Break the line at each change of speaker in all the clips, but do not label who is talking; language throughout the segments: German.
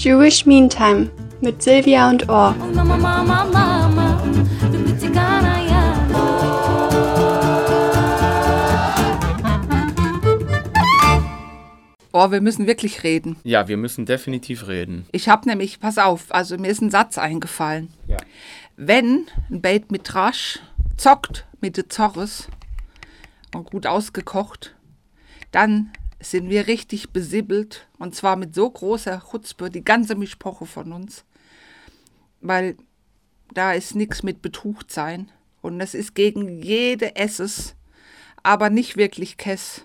Jewish Meantime mit Silvia und Or.
Oh, wir müssen wirklich reden.
Ja, wir müssen definitiv reden.
Ich habe nämlich, pass auf, also mir ist ein Satz eingefallen.
Ja.
Wenn ein Bait mit Rasch zockt mit de Zorres und gut ausgekocht, dann sind wir richtig besibbelt und zwar mit so großer Chutzpe, die ganze Mischpoche von uns, weil da ist nichts mit Betucht sein und es ist gegen jede Esses, aber nicht wirklich Kess,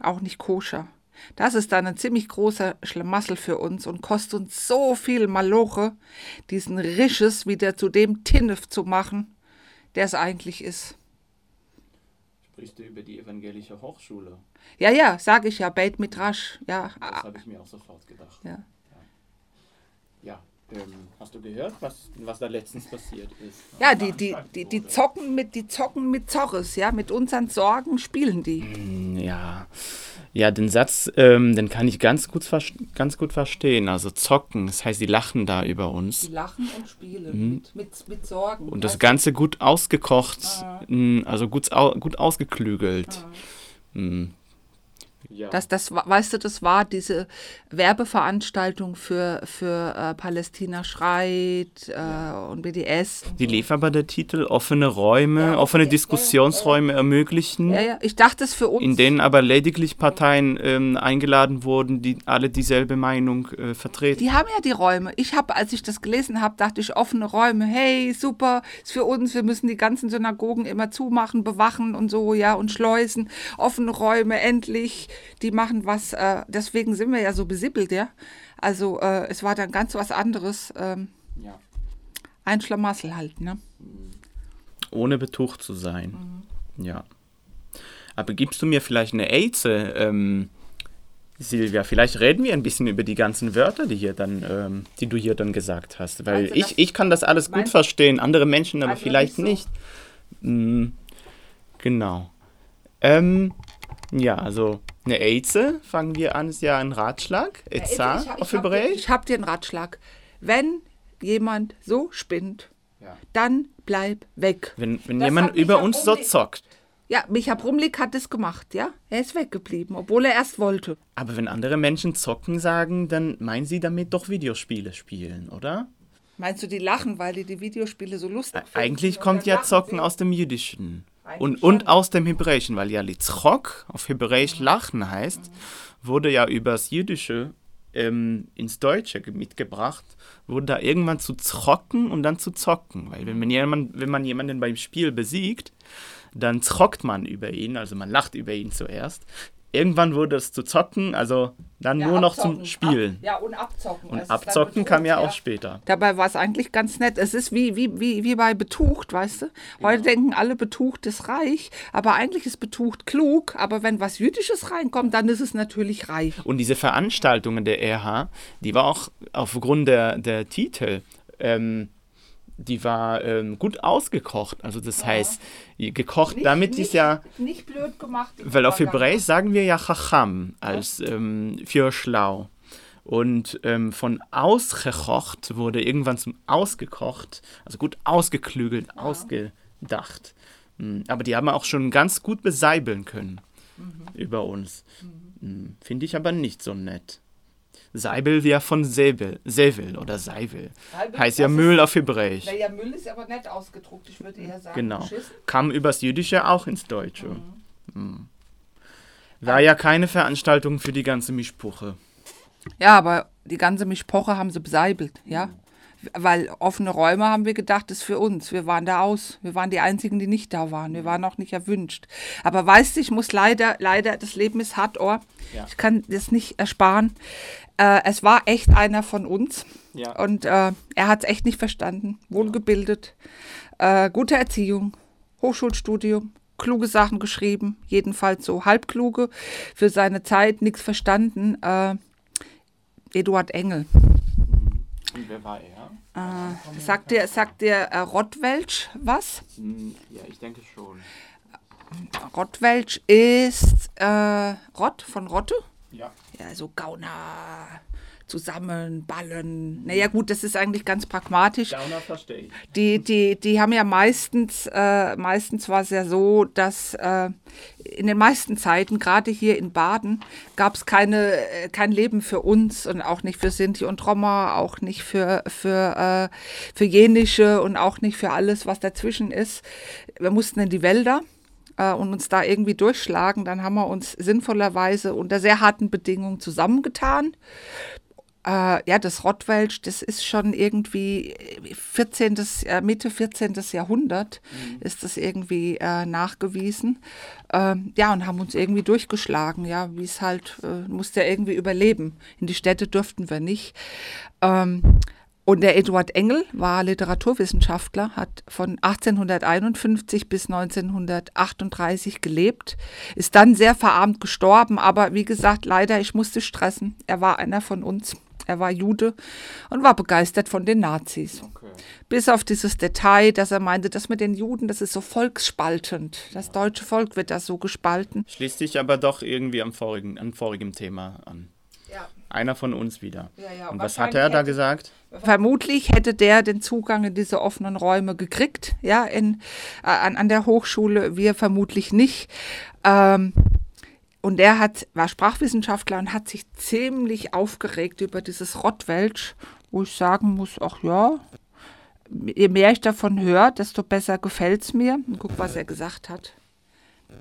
auch nicht koscher. Das ist dann ein ziemlich großer Schlamassel für uns und kostet uns so viel Maloche, diesen Risches wieder zu dem Tinnef zu machen, der es eigentlich ist.
Sprichst du über die evangelische Hochschule?
Ja, ja, sage ich ja, Beit Midrash. Ja,
Das habe ich mir auch sofort gedacht.
ja.
Ja. Ähm, hast du gehört, was, was da letztens passiert ist?
ja die, die, die, die, zocken mit, die zocken mit Zorres, ja, mit unseren Sorgen spielen die.
Ja, ja, den Satz, ähm, den kann ich ganz gut, ganz gut verstehen. Also zocken, das heißt, die lachen da über
Die
uns.
lachen und spielen mit, mit, mit Sorgen.
Mhm. Und das
weißt
Ganze gut ausgekocht, mm, also gut, gut ausgeklügelt. Mm. Ja.
Das, das, weißt du, das war diese Werbeveranstaltung für, für äh, Palästina schreit äh, und BDS.
die lief aber der Titel offene Räume,
Ja,
offene. Diskussionsräume ermöglichen.
Ja, ja, ich dachte es für uns.
In denen aber lediglich Parteien ähm, eingeladen wurden, die alle dieselbe Meinung äh, vertreten.
Die haben ja die Räume. Ich habe, als ich das gelesen habe, dachte ich, offene Räume, hey, super, ist für uns, wir müssen die ganzen Synagogen immer zumachen, bewachen und so, ja, und schleusen. Offene Räume, endlich, die machen was, äh, deswegen sind wir ja so besibbelt, ja. Also äh, es war dann ganz was anderes, ähm,
Ja.
ein Schlamassel halt, ne?
Ohne betucht zu sein. Ja. Aber gibst du mir vielleicht eine Eize, ähm, Silvia? Vielleicht reden wir ein bisschen über die ganzen Wörter, die, hier dann, ähm, die du hier dann gesagt hast. Weil
du,
ich,
das-
ich kann das alles gut verstehen, andere Menschen aber
Also
vielleicht
nicht
nicht. Mm, genau. Ähm, ja, also eine Eize, fangen wir an, ist ja ein Ratschlag. Eiza
ich,
auf
habe
Hebräisch.
ich hab dir einen Ratschlag. Wenn jemand so spinnt,
Ja.
dann bleib weg.
Wenn, wenn
Das
jemand über uns so zockt.
Ja, Micha Brumlik hat es gemacht, ja? Er ist weggeblieben, obwohl er erst wollte.
Aber wenn andere Menschen zocken sagen, dann meinen sie damit doch Videospiele spielen, oder?
Meinst du, die lachen, weil die die Videospiele so lustig finden?
Eigentlich kommt ja Zocken
sie?
aus dem Jüdischen. Und, und aus dem Hebräischen, weil ja Litzchok auf Hebräisch lachen heißt, wurde ja übers Jüdische ähm, ins Deutsche ge- mitgebracht, wurde da irgendwann zu zocken und dann zu zocken. Weil wenn man, jemand, wenn man jemanden beim Spiel besiegt, dann zockt man über ihn, also man lacht über ihn zuerst. Irgendwann wurde es zu zocken, also dann
Ja,
nur noch
abzocken.
zum Spielen.
Ab, ja, und abzocken.
Und
dann
abzocken kam ja
Betrug,
auch später.
Dabei war es eigentlich ganz nett. Es ist wie, wie, wie, wie bei Betucht, weißt du? Heute denken alle, Betucht ist reich, aber eigentlich ist Betucht klug. Aber wenn was Jüdisches reinkommt, dann ist es natürlich reich.
Und diese Veranstaltungen der RH, die war auch aufgrund der, der Titel, ähm, die war ähm, gut ausgekocht. Also das heißt, gekocht, damit ist ja,
Nicht blöd gemacht.
weil auf Hebräisch sagen wir ja Chacham als ähm, für schlau. Und ähm, von ausgekocht wurde irgendwann zum ausgekocht, also gut ausgeklügelt, ausgedacht. Mm, Aber die haben auch schon ganz gut beseibeln können über uns. Mm, Finde ich aber nicht so nett. Seibel wäre von Säbel, Sävel oder Seivel.
Seibel,
Heißt ja Müll auf Hebräisch.
Naja, Müll ist aber nett ausgedruckt. Ich würde eher sagen,
Genau.
beschissen.
Kam übers Jüdische auch ins Deutsche. Mm. War ja keine Veranstaltung für die ganze Mischpuche.
Ja, aber die ganze Mischpoche haben sie beseibelt, ja. Weil offene Räume haben wir gedacht, ist für uns. Wir waren da aus. Wir waren die Einzigen, die nicht da waren. Wir waren auch nicht erwünscht. Aber weißt du, ich muss leider, leider, das Leben ist hart, oh.
Ja.
Ich kann das nicht ersparen. Äh, es war echt einer von uns.
Ja.
Und äh, er hat es echt nicht verstanden. Wohlgebildet, äh, gute Erziehung, Hochschulstudium, kluge Sachen geschrieben, jedenfalls so halbkluge, für seine Zeit nichts verstanden. Äh, Eduard Engel.
Und wer war er?
Äh, sagt dir, sagt dir äh, Rottwelsch was?
Ja, ich denke schon.
Rottwelsch ist äh, Rott von Rotte?
Ja.
Ja, so Gauner, zusammen, ballen. Naja gut, das ist eigentlich ganz pragmatisch.
Gauner verstehe ich.
Die, die, die haben ja meistens, äh, meistens war es ja so, dass äh, in den meisten Zeiten, gerade hier in Baden, gab es keine, äh, kein Leben für uns und auch nicht für Sinti und Roma, auch nicht für, für, äh, für Jenische und auch nicht für alles, was dazwischen ist. Wir mussten in die Wälder äh, und uns da irgendwie durchschlagen. Dann haben wir uns sinnvollerweise unter sehr harten Bedingungen zusammengetan. Äh, ja, das Rottwelsch, das ist schon irgendwie 14., äh, Mitte 14. Jahrhundert ist das irgendwie äh, nachgewiesen. Ähm, ja, und haben uns irgendwie durchgeschlagen, ja, wie es halt, äh, musste ja irgendwie überleben. In die Städte durften wir nicht. Ähm, und der Eduard Engel war Literaturwissenschaftler, hat von 1851 bis 1938 gelebt, ist dann sehr verarmt gestorben, aber wie gesagt, leider, ich musste stressen. Er war einer von uns. Er war Jude und war begeistert von den Nazis. Bis auf dieses Detail, dass er meinte, das mit den Juden, das ist so volksspaltend. Das deutsche Volk wird da so gespalten.
Schließt sich aber doch irgendwie am vorigen, an vorigem Thema an. Einer von uns wieder.
Ja, ja,
Und was hat er da gesagt?
Vermutlich hätte der den Zugang in diese offenen Räume gekriegt, ja, in, äh, an, an der Hochschule, wir vermutlich nicht. Ähm, und der hat, war Sprachwissenschaftler und hat sich ziemlich aufgeregt über dieses Rottwelsch, wo ich sagen muss, ach ja, je mehr ich davon höre, desto besser gefällt es mir. Und guck, was er gesagt hat.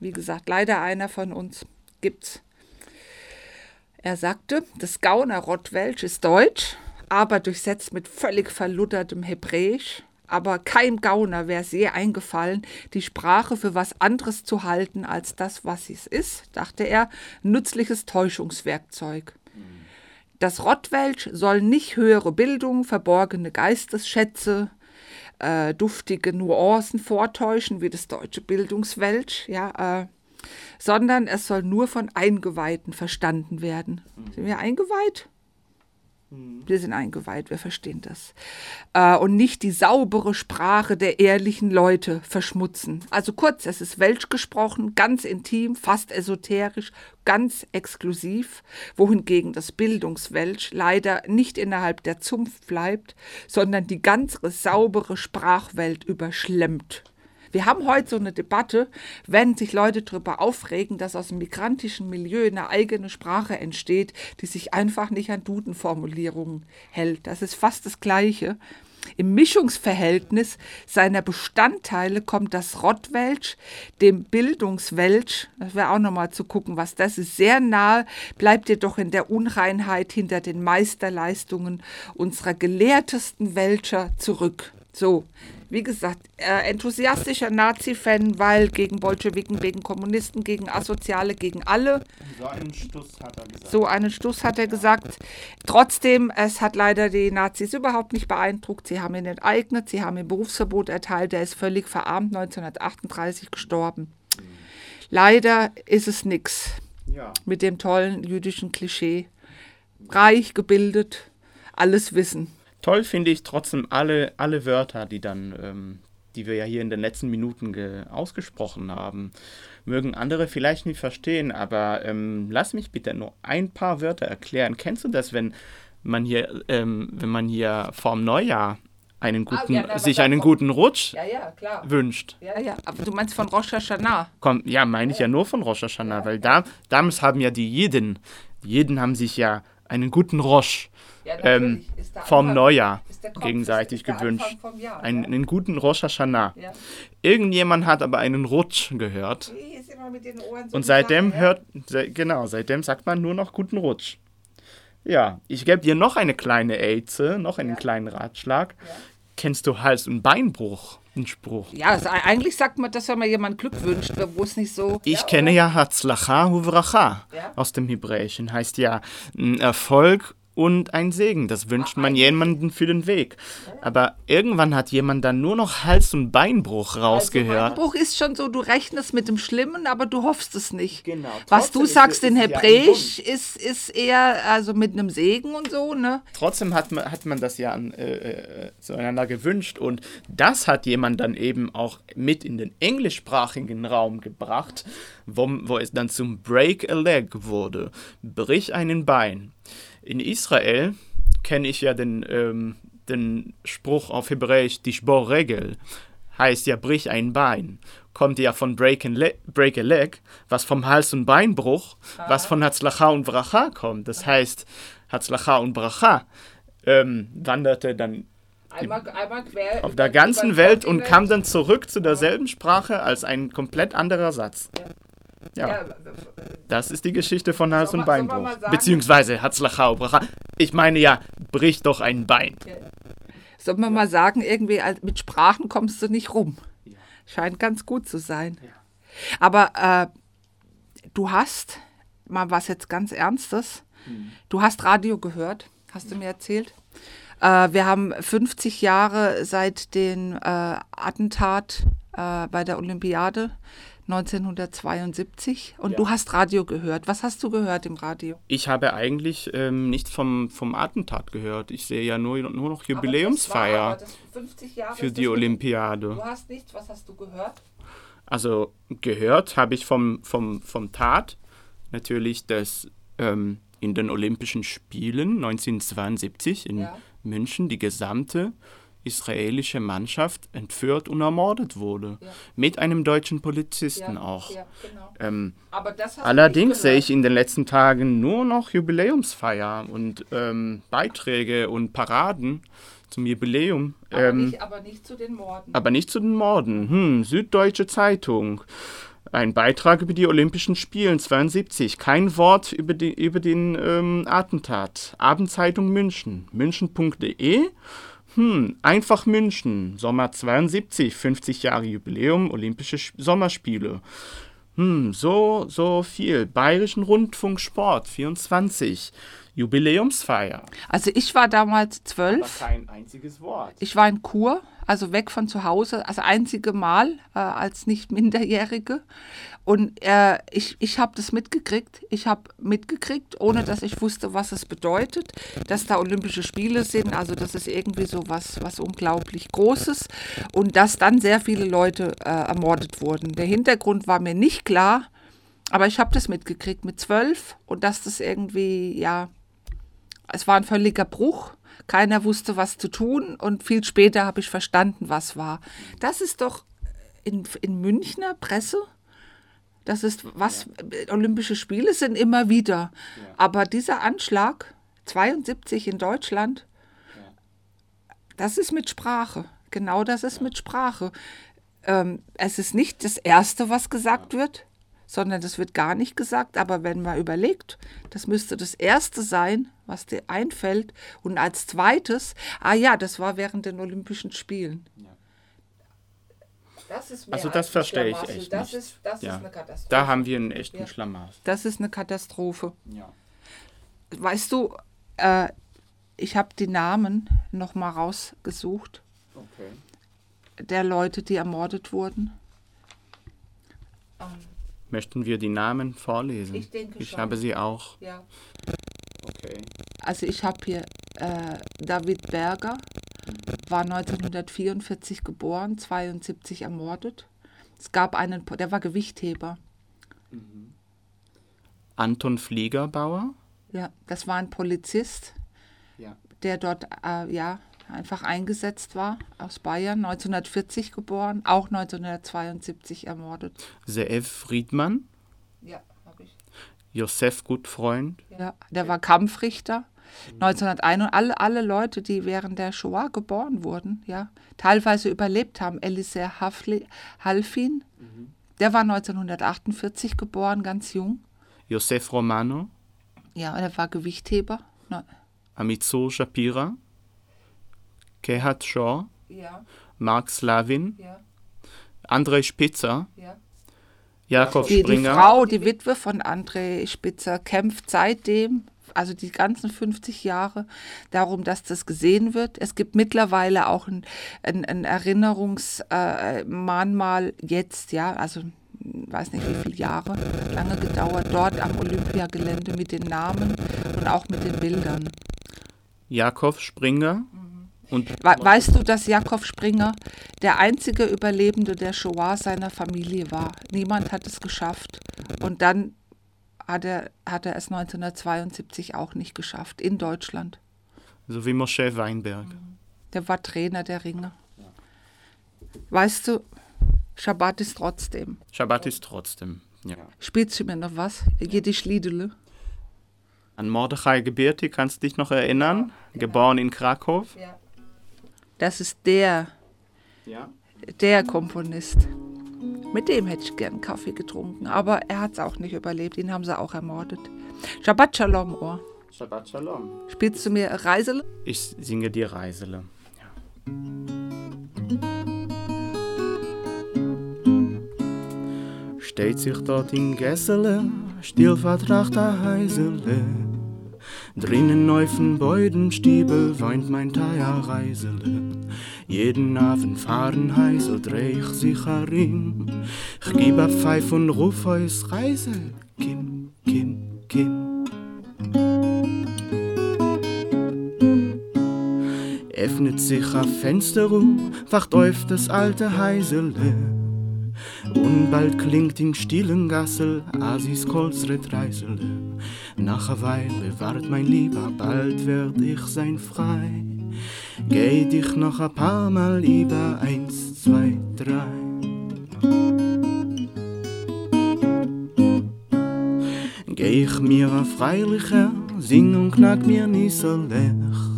Wie gesagt, leider einer von uns gibt's. Er sagte, das Gauner Rottwelsch ist deutsch, aber durchsetzt mit völlig verluttertem Hebräisch. Aber kein Gauner wäre sehr eingefallen, die Sprache für was anderes zu halten als das, was sie es ist, dachte er, nützliches Täuschungswerkzeug. Das Rottwelsch soll nicht höhere Bildung, verborgene Geistesschätze, äh, duftige Nuancen vortäuschen, wie das deutsche Bildungswelsch, ja, äh, sondern es soll nur von Eingeweihten verstanden werden. Sind wir eingeweiht? Wir sind eingeweiht, wir verstehen das. Äh, und nicht die saubere Sprache der ehrlichen Leute verschmutzen. Also kurz, es ist Welsch gesprochen, ganz intim, fast esoterisch, ganz exklusiv, wohingegen das Bildungswelsch leider nicht innerhalb der Zunft bleibt, sondern die ganze saubere Sprachwelt überschlemmt. Wir haben heute so eine Debatte, wenn sich Leute darüber aufregen, dass aus dem migrantischen Milieu eine eigene Sprache entsteht, die sich einfach nicht an Dudenformulierungen hält. Das ist fast das Gleiche. Im Mischungsverhältnis seiner Bestandteile kommt das Rottwelsch dem Bildungswelsch, das wäre auch nochmal zu gucken, was das ist, sehr nahe, bleibt jedoch in der Unreinheit hinter den Meisterleistungen unserer gelehrtesten Welscher zurück. So, wie gesagt, äh, enthusiastischer Nazi-Fan, weil gegen Bolschewiken, gegen Kommunisten, gegen Asoziale, gegen alle.
So einen Stuss hat er gesagt.
So einen Stuss hat er gesagt. Trotzdem, es hat leider die Nazis überhaupt nicht beeindruckt. Sie haben ihn enteignet, sie haben ihm Berufsverbot erteilt. Er ist völlig verarmt, 1938 gestorben. Leider ist es nix
Ja.
mit dem tollen jüdischen Klischee. Reich, gebildet, alles wissen.
Toll finde ich trotzdem alle, alle Wörter, die dann, ähm, die wir ja hier in den letzten Minuten ge ausgesprochen haben. Mögen andere vielleicht nicht verstehen, aber ähm, lass mich bitte nur ein paar Wörter erklären. Kennst du das, wenn man hier, ähm, wenn man hier vorm Neujahr einen guten,
ja, na, was
sich einen guten Rutsch
Ja, ja, klar.
wünscht?
Ja, ja. Aber du meinst von Rosh Hashanah.
Komm, ja, meine ich ja nur von Rosh Hashanah, weil da, damals haben ja die Jeden, die Jeden haben sich ja einen guten Rosh
Ja,
ähm, vom Neujahr gegenseitig gewünscht.
Jahr,
einen, guten Rosh Hashanah.
Ja.
Irgendjemand hat aber einen Rutsch gehört.
So
Und seitdem
ja.
hört, se, genau, seitdem sagt man nur noch guten Rutsch. Ja, ich gebe dir noch eine kleine Aize, noch einen kleinen Ratschlag. Kennst du Hals- und Beinbruch? Ein Spruch.
Ja, also eigentlich sagt man, dass wenn man jemand Glück wünscht, wo es nicht so.
Ich
ja,
kenne ja Hatzlacha Huvracha
Ja.
aus dem Hebräischen. Heißt ja ein Erfolg und ein Segen. Das wünscht man jemandem für den Weg. Aber irgendwann hat jemand dann nur noch Hals- und Beinbruch rausgehört.
Beinbruch ist schon so, du rechnest mit dem Schlimmen, aber du hoffst es nicht.
Genau.
Was
Trotzdem
du
ist
sagst in
es ja
Hebräisch ist, ist eher also mit einem Segen und so, ne?
Trotzdem hat man, hat man das ja an, äh, äh, zueinander gewünscht und das hat jemand dann eben auch mit in den englischsprachigen Raum gebracht, wo, wo es dann zum Break a Leg wurde. Brich einen Bein. In Israel kenne ich ja den, ähm, den Spruch auf Hebräisch, die Regel, heißt ja brich ein Bein. Kommt ja von break, le break a leg, was vom Hals- und Beinbruch, was von Hatzlacha und Bracha kommt. Das heißt, Hatzlacha und Bracha ähm, wanderte dann
Einmal, einmal quer
auf der ganzen Welt und kam dann zurück zu derselben Sprache als ein komplett anderer Satz. Ja,
Ja,
das ist die Geschichte von Hals- und
man-
Beinbruch.
sagen-
Beziehungsweise Hatzlacha und Bracha. Ich meine ja, brich doch ein Bein.
soll man mal sagen, irgendwie mit Sprachen kommst du nicht rum. Scheint ganz gut zu sein. Aber äh, du hast, mal was jetzt ganz Ernstes, du hast Radio gehört, hast du mir erzählt. Äh, wir haben 50 Jahre seit dem äh, Attentat äh, bei der Olympiade 1972 und du hast Radio gehört. Was hast du gehört im Radio?
Ich habe eigentlich ähm, nichts vom, vom Attentat gehört. Ich sehe ja nur, nur noch Jubiläumsfeier für die Olympiade.
Du hast nichts, was hast du gehört?
Also gehört habe ich vom, vom, vom Tat natürlich, dass ähm, in den Olympischen Spielen 1972 in
Ja.
München die gesamte israelische Mannschaft entführt und ermordet wurde.
Ja.
Mit einem deutschen Polizisten auch.
Ja, genau.
Ähm, Allerdings sehe ich in den letzten Tagen nur noch Jubiläumsfeier und ähm, Beiträge und Paraden zum Jubiläum.
Aber,
ähm,
nicht, aber nicht zu den Morden.
aber nicht zu den Morden. Hm, Süddeutsche Zeitung. Ein Beitrag über die Olympischen Spielen 72. Kein Wort über, die, über den ähm, Attentat. Abendzeitung München. München.de. Hm, einfach München. Sommer 72. 50 Jahre Jubiläum. Olympische Sch Sommerspiele. Hm, so, so viel. Bayerischen Rundfunk Sport 24. Jubiläumsfeier.
Also ich war damals
Aber
zwölf.
kein einziges Wort.
Ich war in Kur, also weg von zu Hause, das einzige Mal äh, als nicht Minderjährige. Und äh, ich, ich habe das mitgekriegt. Ich habe mitgekriegt, ohne dass ich wusste, was es bedeutet, dass da Olympische Spiele sind. Also das ist irgendwie so was, was unglaublich Großes. Und dass dann sehr viele Leute äh, ermordet wurden. Der Hintergrund war mir nicht klar, aber ich habe das mitgekriegt mit zwölf. Und dass das irgendwie, ja, es war ein völliger Bruch. Keiner wusste, was zu tun. Und viel später habe ich verstanden, was war. Das ist doch in, in Münchner Presse. Das ist was, Olympische Spiele sind immer wieder. Aber dieser Anschlag, 72 in Deutschland, das ist mit Sprache. Genau das ist mit Sprache. Ähm, es ist nicht das Erste, was gesagt wird, sondern das wird gar nicht gesagt. Aber wenn man überlegt, das müsste das Erste sein, was dir einfällt. Und als zweites, ah ja, das war während den Olympischen Spielen. Das ist mehr
Also
als
das verstehe ich echt
Das
nicht.
ist, das
Ja.
ist eine Katastrophe.
Da haben wir einen echten
Ja.
Schlamassel.
das ist eine Katastrophe.
Ja.
Weißt du, äh, ich habe die Namen noch mal rausgesucht
Okay.
der Leute, die ermordet wurden.
Möchten wir die Namen vorlesen?
Ich denke
Ich
schon.
habe sie auch.
Ja.
Okay.
Also ich habe hier äh, David Berger, war 1944 geboren, 72 ermordet. Es gab einen, der war Gewichtheber.
Anton Fliegerbauer.
Ja, das war ein Polizist,
Ja.
der dort äh, ja einfach eingesetzt war aus Bayern, 1940 geboren, auch 1972 ermordet.
Zeev Friedmann.
Ja, habe ich.
Josef Gutfreund.
Ja, der war Kampfrichter. 1901 alle, alle Leute, die während der Shoah geboren wurden, ja, teilweise überlebt haben. Elisir Hafli- Halfin, der war 1948 geboren, ganz jung.
Josef Romano.
Ja, und er war Gewichtheber. Ne-
Amizo Shapira. Gerhard Shaw.
Ja,
Mark Slavin.
ja,
Andrei Spitzer.
ja.
Jakob
Die, die
Springer.
Frau, die Witwe von André Spitzer, kämpft seitdem, also die ganzen 50 Jahre, darum, dass das gesehen wird. Es gibt mittlerweile auch ein, ein, ein Erinnerungsmahnmal jetzt, ja, also weiß nicht wie viele Jahre, lange gedauert, dort am Olympiagelände mit den Namen und auch mit den Bildern.
Jakob Springer. Und
We weißt du, dass Jakob Springer der einzige Überlebende der Shoah seiner Familie war? Niemand hat es geschafft. Und dann hat er, hat er es 1972 auch nicht geschafft, in Deutschland.
So wie Moshe Weinberg.
Der war Trainer der Ringe. Weißt du, Schabbat ist trotzdem.
Schabbat ist trotzdem. Ja.
Spielst du mir noch was? Jiddisch Liedele?
An Mordechai Gebirti kannst du dich noch erinnern? Geboren in Krakow.
Das ist der,
Ja.
der Komponist. Mit dem hätte ich gern Kaffee getrunken, aber er hat es auch nicht überlebt. Ihn haben sie auch ermordet. Shabbat Shalom, Ohr.
Shabbat Shalom.
Spielst du mir Reisele?
Ich singe dir Reisele. Ja. Steht sich dort in Gessele, still vertracht a Heisele. Drinnen auf'n Beudenstiebel weint mein Teier Reisele. Jeden Abend fahren Heisel, dreh ich sich herin. Ich gib a Pfeif und ruf eus Reisel, Kim, Kim, Kim. öffnet sich ein Fenster um, wacht auf das alte Heisele. Und bald klingt im stillen Gassel Asis Kolzret Reisele. Nach a Weile wart mein Lieber, bald werd ich sein frei. Geh dich noch a paar Mal über, eins, zwei, drei. Geh ich mir a freilicher, sing und knack mir nie so lech.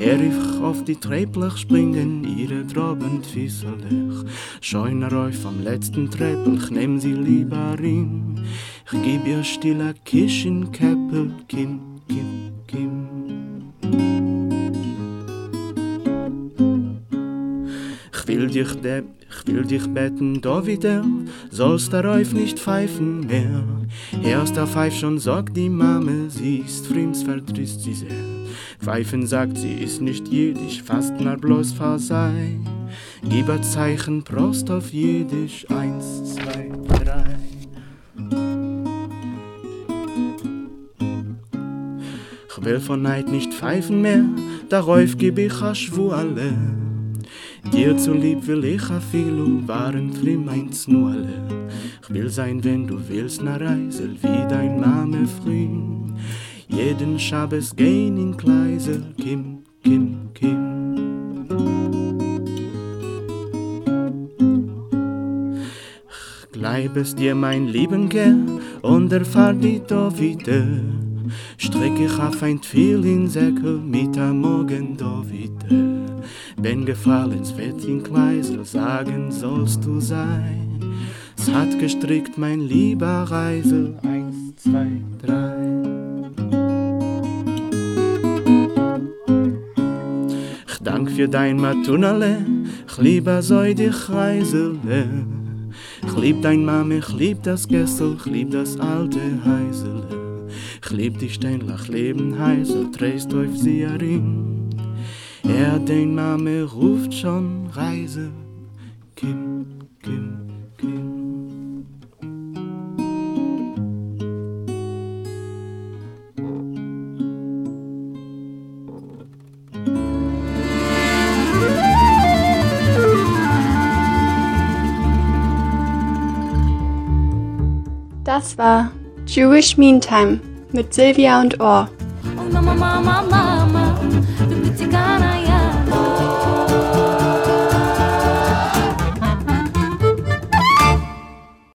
Er ich auf die Trepplich springen, ihre drobend Fisselich. Scheuner auf vom letzten Treppel, ich nehm sie lieber in. Ich geb ihr stiller Kisch Käppel, Kim, Kim, Kim. Ich will dich, de ich will dich betten, da wieder, sollst darauf nicht pfeifen mehr. Erst der Pfeif schon sagt die Mame, sie ist fremds, verdrießt sie sehr. Pfeifen sagt, sie ist nicht jiddisch, fast mal bloß Versei. Gib ein Zeichen, Prost auf Jiddisch, eins, zwei, drei. Ich will von Neid nicht pfeifen mehr, darauf geb ich a Schwurle. Dir zulieb will ich a viel waren flim eins nulle. Ich will sein, wenn du willst, na Reisel, wie dein Mame früh. Jeden Schabbes gehen in Kleisel, Kim, Kim, Kim. Es dir mein Lieben gern und erfahr die da wieder. Strick ich auf ein viel in Säckel mit am Morgen da wieder. Wenn gefallens in Kleisel, sagen sollst du sein. Es hat gestrickt mein lieber Reisel, eins, zwei, drei. Ich dank für dein Matunale, ich liebe soll dich Reisele. Ich lieb dein Mame, ich lieb das Gessel, ich lieb das alte Heisele. Ich lieb die Steinlach Leben Heisel, drehst auf sie herin. Er, dein Mame, ruft schon Reise, Kim, Kim, Kim.
Das war Jewish Meantime mit Silvia und Ohr.